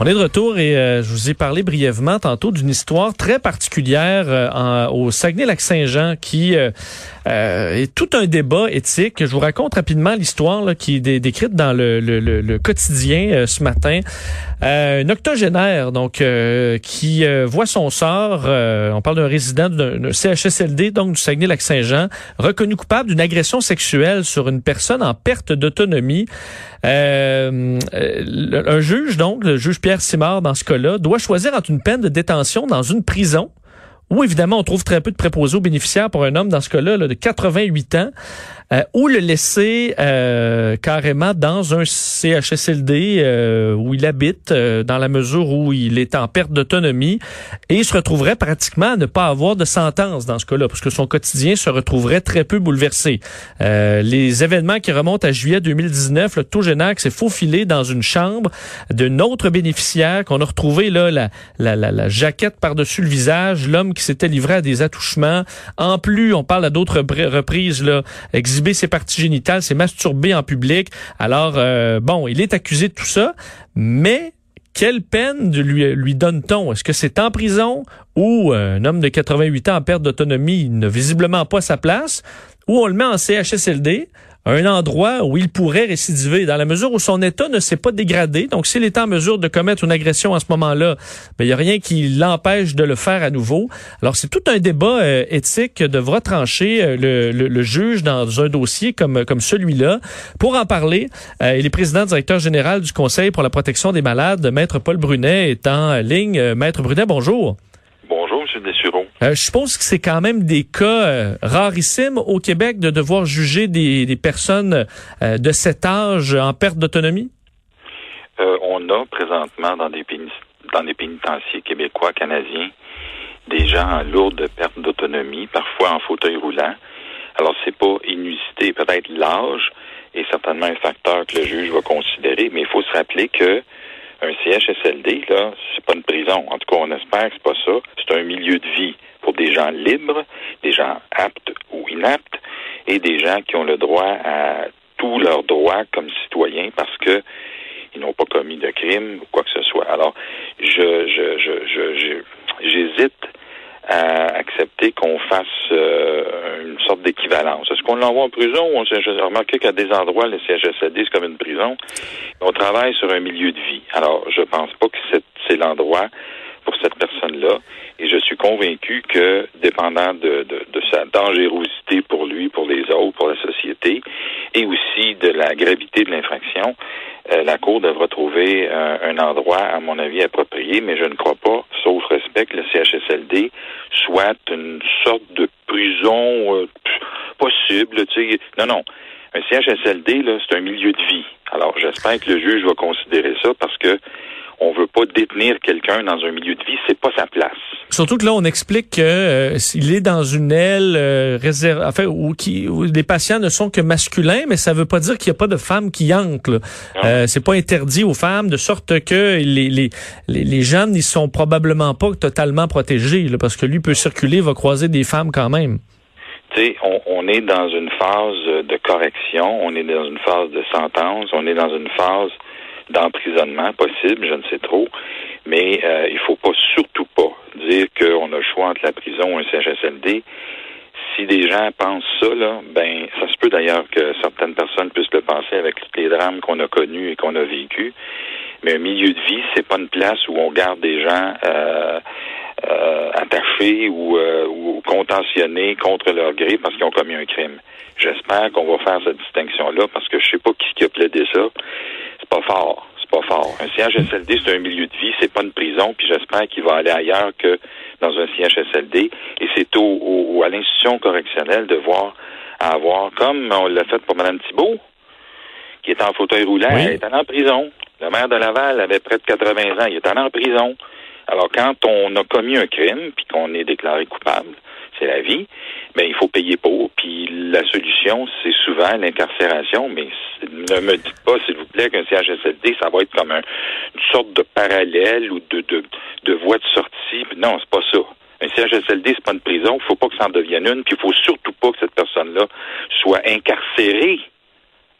On est de retour et euh, je vous ai parlé brièvement tantôt d'une histoire très particulière euh, en, au Saguenay-Lac-Saint-Jean qui euh, est tout un débat éthique. Je vous raconte rapidement l'histoire qui est décrite dans le, le, le, quotidien ce matin. un octogénaire donc qui voit son sort, on parle d'un résident d'un CHSLD donc du Saguenay-Lac-Saint-Jean, reconnu coupable d'une agression sexuelle sur une personne en perte d'autonomie. un juge donc, le juge Simard, dans ce cas-là, doit choisir entre une peine de détention dans une prison où évidemment on trouve très peu de préposés aux bénéficiaires pour un homme dans ce cas-là là, de 88 ans, euh, ou le laisser euh, carrément dans un CHSLD euh, où il habite, euh, dans la mesure où il est en perte d'autonomie, et il se retrouverait pratiquement à ne pas avoir de sentence dans ce cas-là, parce que son quotidien se retrouverait très peu bouleversé. les événements qui remontent à juillet 2019, le qui s'est faufilé dans une chambre d'un autre bénéficiaire qu'on a retrouvé là la, la, la, la jaquette par-dessus le visage, l'homme qui s'était livré à des attouchements. En plus, on parle à d'autres reprises là, exhiber ses parties génitales, s'est masturbé en public. Alors, euh, bon, il est accusé de tout ça, mais quelle peine lui, lui donne-t-on? Est-ce que c'est en prison ou euh, un homme de 88 ans en perte d'autonomie n'a visiblement pas sa place, ou on le met en CHSLD un endroit où il pourrait récidiver, dans la mesure où son état ne s'est pas dégradé. Donc, s'il est en mesure de commettre une agression à ce moment-là, ben, il n'y a rien qui l'empêche de le faire à nouveau. Alors, c'est tout un débat euh, éthique que devra trancher euh, le, le, juge dans un dossier comme, comme celui-là. Pour en parler, euh, il est président directeur général du Conseil pour la protection des malades. Maître Paul Brunet est en ligne. Maître Brunet, bonjour. Euh, je suppose que c'est quand même des cas euh, rarissimes au Québec de devoir juger des, des personnes euh, de cet âge en perte d'autonomie? on a présentement dans des, dans des pénitenciers québécois, canadiens, des gens en lourde perte d'autonomie, parfois en fauteuil roulant. Alors, c'est pas inusité. Peut-être l'âge est certainement un facteur que le juge va considérer, mais il faut se rappeler que un CHSLD, là, c'est pas une prison. En tout cas, on espère que c'est pas ça. C'est un milieu de vie pour des gens libres, des gens aptes ou inaptes, et des gens qui ont le droit à tous leurs droits comme citoyens parce que ils n'ont pas commis de crime ou quoi que ce soit. Alors, je, je, je, je, j'hésite à accepter qu'on fasse euh, une sorte d'équivalence. Est-ce qu'on l'envoie en prison ou j'ai remarqué qu'à des endroits, le CHSLD, c'est comme une prison? On travaille sur un milieu de vie. Alors, je pense pas que c'est l'endroit pour cette personne-là. Et je suis convaincu que, dépendant de, sa dangerosité pour lui, pour les autres, pour la société, et aussi de la gravité de l'infraction, euh, la Cour devra trouver un endroit, à mon avis, approprié, mais je ne crois pas, sauf respect, que le CHSLD soit une sorte de prison euh, possible. Tu. Non, non. Un CHSLD, là, c'est un milieu de vie. Alors, j'espère que le juge va considérer ça parce que on veut pas détenir quelqu'un dans un milieu de vie, c'est pas sa place. Surtout que là, on explique que euh, s'il est dans une aile euh, réservée, enfin, où, qui, où les patients ne sont que masculins, mais ça veut pas dire qu'il n'y a pas de femmes qui entrent. Euh, c'est pas interdit aux femmes, de sorte que les, les, les, les jeunes, ils sont probablement pas totalement protégés, là, parce que lui peut circuler, va croiser des femmes quand même. Tu sais, on, on est dans une phase de correction, on est dans une phase de sentence, on est dans une phase d'emprisonnement possible, je ne sais trop, mais euh, il faut pas surtout pas dire qu'on a le choix entre la prison ou un CHSLD. Si des gens pensent ça, là, ben ça se peut d'ailleurs que certaines personnes puissent le penser avec les drames qu'on a connus et qu'on a vécus. Mais un milieu de vie, c'est pas une place où on garde des gens euh, euh, attachés ou, euh, ou contentionnés contre leur gré parce qu'ils ont commis un crime. J'espère qu'on va faire cette distinction-là parce que je sais pas qui, qui a plaidé ça c'est pas fort. C'est pas fort. Un CHSLD, c'est un milieu de vie, c'est pas une prison, puis j'espère qu'il va aller ailleurs que dans un CHSLD. Et c'est au, à l'institution correctionnelle de voir, à avoir, comme on l'a fait pour Mme Thibault, qui est en fauteuil roulant, elle est allée en prison. Le maire de Laval avait près de 80 ans, il est allé en prison. Alors, quand on a commis un crime, puis qu'on est déclaré coupable, c'est la vie, mais il faut payer pour. Puis la solution, c'est souvent l'incarcération, mais ne me dites pas, s'il vous plaît, qu'un CHSLD, ça va être comme une sorte de parallèle ou de, de, voie de sortie. Non, c'est pas ça. Un CHSLD, c'est pas une prison. Il faut pas que ça en devienne une. Puis il faut surtout pas que cette personne-là soit incarcérée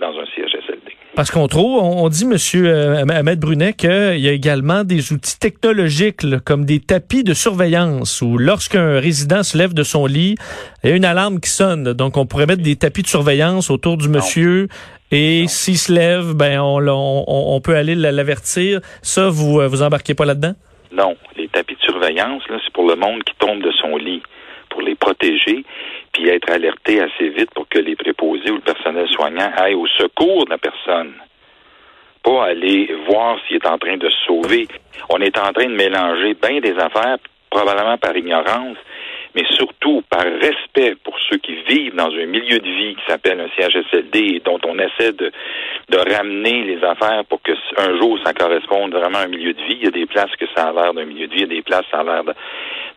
dans un CHSLD. Parce qu'on trouve, on, dit, Monsieur euh, Ahmed Brunet, qu'il y a également des outils technologiques, comme des tapis de surveillance, où lorsqu'un résident se lève de son lit, il y a une alarme qui sonne. Donc, on pourrait mettre des tapis de surveillance autour du monsieur, et s'il se lève, ben on, on, on peut aller l'avertir. Ça, vous euh, vous embarquez pas là-dedans? Non. Les tapis de surveillance, là, c'est pour le monde qui tombe de son lit, pour les protéger puis être alerté assez vite pour que les préposés ou le personnel soignant aillent au secours de la personne. Pas aller voir s'il est en train de se sauver. On est en train de mélanger bien des affaires, probablement par ignorance, mais surtout par respect pour ceux qui vivent dans un milieu de vie qui s'appelle un CHSLD et dont on essaie de, de ramener les affaires pour que un jour ça corresponde vraiment à un milieu de vie. Il y a des places que ça a l'air d'un milieu de vie, il y a des places ça a l'air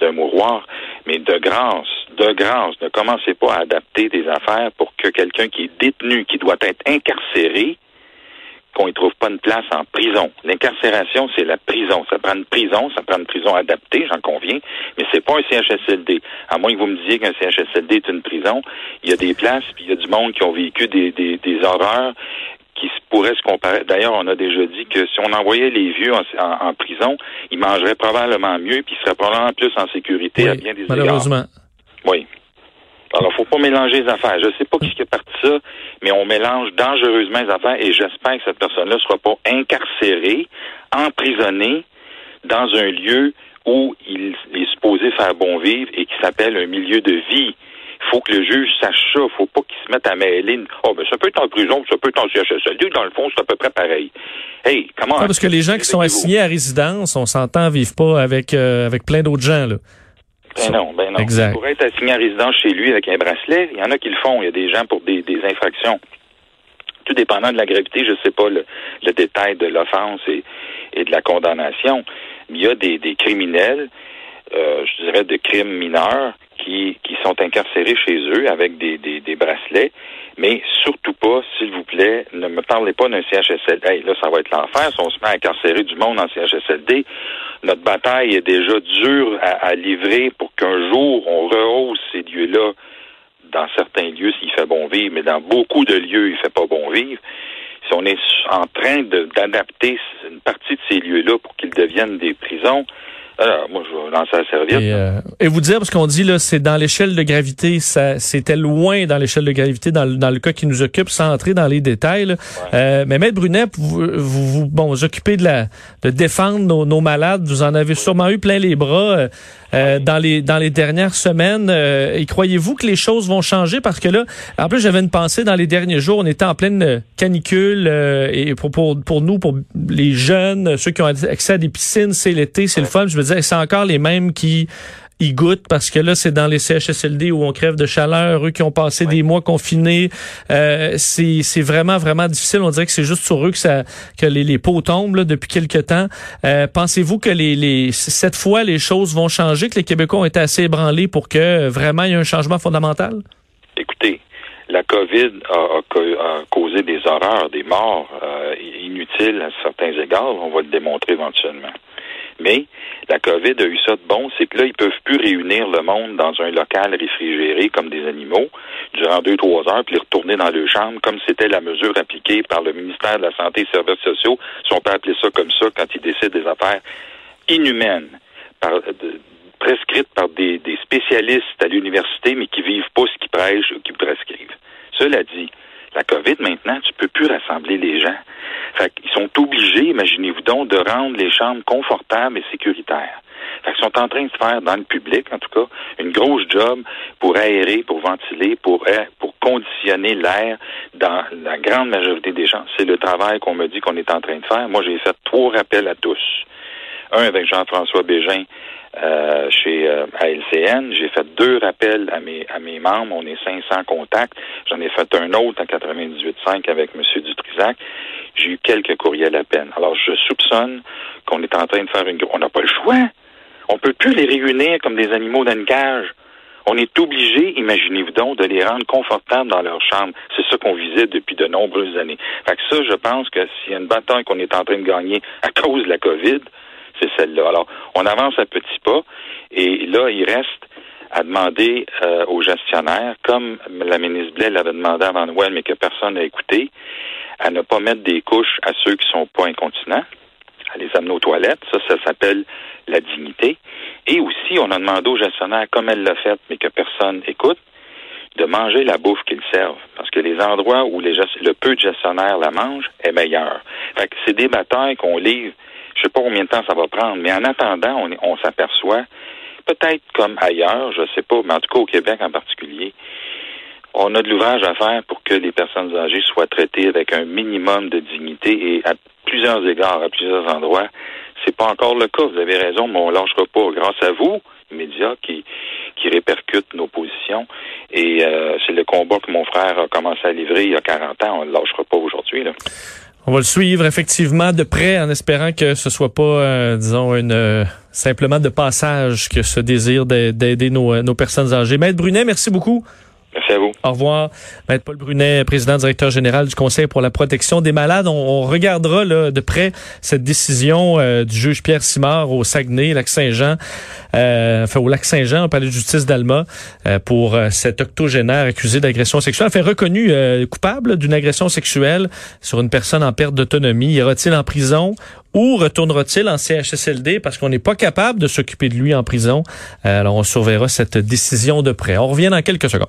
d'un mouroir. Mais de grâce, de grâce, ne commencez pas à adapter des affaires pour que quelqu'un qui est détenu, qui doit être incarcéré, qu'on ne trouve pas une place en prison. L'incarcération, c'est la prison. Ça prend une prison, ça prend une prison adaptée, j'en conviens, mais c'est pas un CHSLD. À moins que vous me disiez qu'un CHSLD est une prison, il y a des places, puis il y a du monde qui ont vécu des, des, des horreurs qui pourraient se comparer. D'ailleurs, on a déjà dit que si on envoyait les vieux en, prison, ils mangeraient probablement mieux, puis ils seraient probablement plus en sécurité à bien des malheureusement. Oui. Alors, faut pas mélanger les affaires. Je sais pas qui est parti ça, mais on mélange dangereusement les affaires et j'espère que cette personne-là sera pas incarcérée, emprisonnée dans un lieu où il est supposé faire bon vivre et qui s'appelle un milieu de vie. Il faut que le juge sache ça. Il faut pas qu'il se mette à mêler. Oh, ben, ça peut être en prison, ça peut être en CHSLD. Dans le fond, c'est à peu près pareil. Hey, comment... parce que les gens qui sont assignés à résidence, on s'entend, vivent pas avec, euh, avec plein d'autres gens, là. Ben non, ben non. Exact. Pour être assigné à résidence chez lui avec un bracelet, il y en a qui le font. Il y a des gens pour des, des infractions. Tout dépendant de la gravité, je ne sais pas le, le, détail de l'offense et, et, de la condamnation. Il y a des, des criminels, euh, je dirais de crimes mineurs, qui, qui sont incarcérés chez eux avec des, des, bracelets. Mais surtout pas, s'il vous plaît, ne me parlez pas d'un CHSLD. Hey, là, ça va être l'enfer si on se met à incarcérer du monde en CHSLD notre bataille est déjà dure à, livrer pour qu'un jour on rehausse ces lieux-là. Dans certains lieux, s'il fait bon vivre, mais dans beaucoup de lieux, il fait pas bon vivre. Si on est en train d'adapter une partie de ces lieux-là pour qu'ils deviennent des prisons, alors, moi, je vais lancer la serviette. Et, euh, et vous dire, parce qu'on dit, là, c'est dans l'échelle de gravité, ça, c'était loin dans l'échelle de gravité, dans, dans, le cas qui nous occupe, sans entrer dans les détails. Euh, mais Maître Brunet, vous, vous, bon, vous occupez de la, de défendre nos, nos malades. Vous en avez sûrement eu plein les bras. Euh, euh, dans les dans les dernières semaines. Euh, et croyez-vous que les choses vont changer? Parce que là, en plus j'avais une pensée dans les derniers jours, on était en pleine canicule euh, et pour, pour pour nous, pour les jeunes, ceux qui ont accès à des piscines, c'est l'été, c'est le fun. Je disais, c'est encore les mêmes qui ils goûtent parce que là, c'est dans les CHSLD où on crève de chaleur, eux qui ont passé des mois confinés. Euh, c'est vraiment, vraiment difficile. On dirait que c'est juste sur eux que, ça, que les, les pots tombent là, depuis quelque temps. Euh, pensez-vous que les, les, cette fois, les choses vont changer, que les Québécois ont été assez ébranlés pour que vraiment il y ait un changement fondamental? Écoutez, la COVID a, causé des horreurs, des morts euh, inutiles à certains égards. On va le démontrer éventuellement. Mais la COVID a eu ça de bon, c'est que là, ils peuvent plus réunir le monde dans un local réfrigéré comme des animaux durant deux, trois heures, puis les retourner dans leur chambre, comme c'était la mesure appliquée par le ministère de la Santé et des Services sociaux, si on peut appeler ça comme ça, quand ils décident des affaires inhumaines, par, prescrites par des, des spécialistes à l'université, mais qui vivent pas ce qu'ils prêchent ou qui prescrivent. Cela dit, la COVID, maintenant, tu peux plus rassembler les gens. Fait qu'ils sont obligés, imaginez-vous donc, de rendre les chambres confortables et sécuritaires. Fait qu'ils sont en train de faire dans le public, en tout cas, une grosse job pour aérer, pour ventiler, pour, pour conditionner l'air dans la grande majorité des gens. C'est le travail qu'on me dit qu'on est en train de faire. Moi, j'ai fait trois rappels à tous. Un avec Jean-François Bégin euh, chez euh, LCN. J'ai fait deux rappels à mes à mes membres. On est 500 contacts. J'en ai fait un autre en 98.5 avec M. Dutrisac. J'ai eu quelques courriels à peine. Alors, je soupçonne qu'on est en train de faire une... On n'a pas le choix. On peut plus les réunir comme des animaux dans une cage. On est obligé, imaginez-vous donc, de les rendre confortables dans leur chambre. C'est ça qu'on visait depuis de nombreuses années. Fait que ça, je pense que s'il y a une bataille qu'on est en train de gagner à cause de la COVID, c'est celle-là. Alors, on avance à petits pas Et là, il reste à demander euh, aux gestionnaires, comme la ministre Blais l'avait demandé avant Noël, mais que personne n'a écouté, à ne pas mettre des couches à ceux qui sont pas incontinents, à les amener aux toilettes. Ça, ça s'appelle la dignité. Et aussi, on a demandé aux gestionnaires, comme elle l'a fait, mais que personne écoute, de manger la bouffe qu'ils servent. Parce que les endroits où les le peu de gestionnaires la mangent est meilleur. Fait que c'est des batailles qu'on livre. Je sais pas combien de temps ça va prendre, mais en attendant, on, s'aperçoit, peut-être comme ailleurs, je sais pas, mais en tout cas au Québec en particulier, on a de l'ouvrage à faire pour que les personnes âgées soient traitées avec un minimum de dignité et à plusieurs égards, à plusieurs endroits. C'est pas encore le cas. Vous avez raison, mais on lâchera pas. Grâce à vous, médias, qui, qui répercutent nos positions. Et euh, c'est le combat que mon frère a commencé à livrer il y a 40 ans. On ne le lâchera pas aujourd'hui. On va le suivre effectivement de près en espérant que ce soit pas, euh, disons, une euh, simplement de passage que ce désir d'aider nos, nos personnes âgées. Maître Brunet, merci beaucoup. Merci à vous. Au revoir. Maître Paul Brunet, président directeur général du Conseil pour la protection des malades. On, regardera là, de près cette décision euh, du juge Pierre Simard au Saguenay, Lac-Saint-Jean, euh, enfin au Lac-Saint-Jean, au palais de justice d'Alma, euh, pour cet octogénaire accusé d'agression sexuelle, enfin reconnu coupable d'une agression sexuelle sur une personne en perte d'autonomie. Ira-t-il en prison ou retournera-t-il en CHSLD parce qu'on n'est pas capable de s'occuper de lui en prison? alors on surveillera cette décision de près. On revient dans quelques secondes.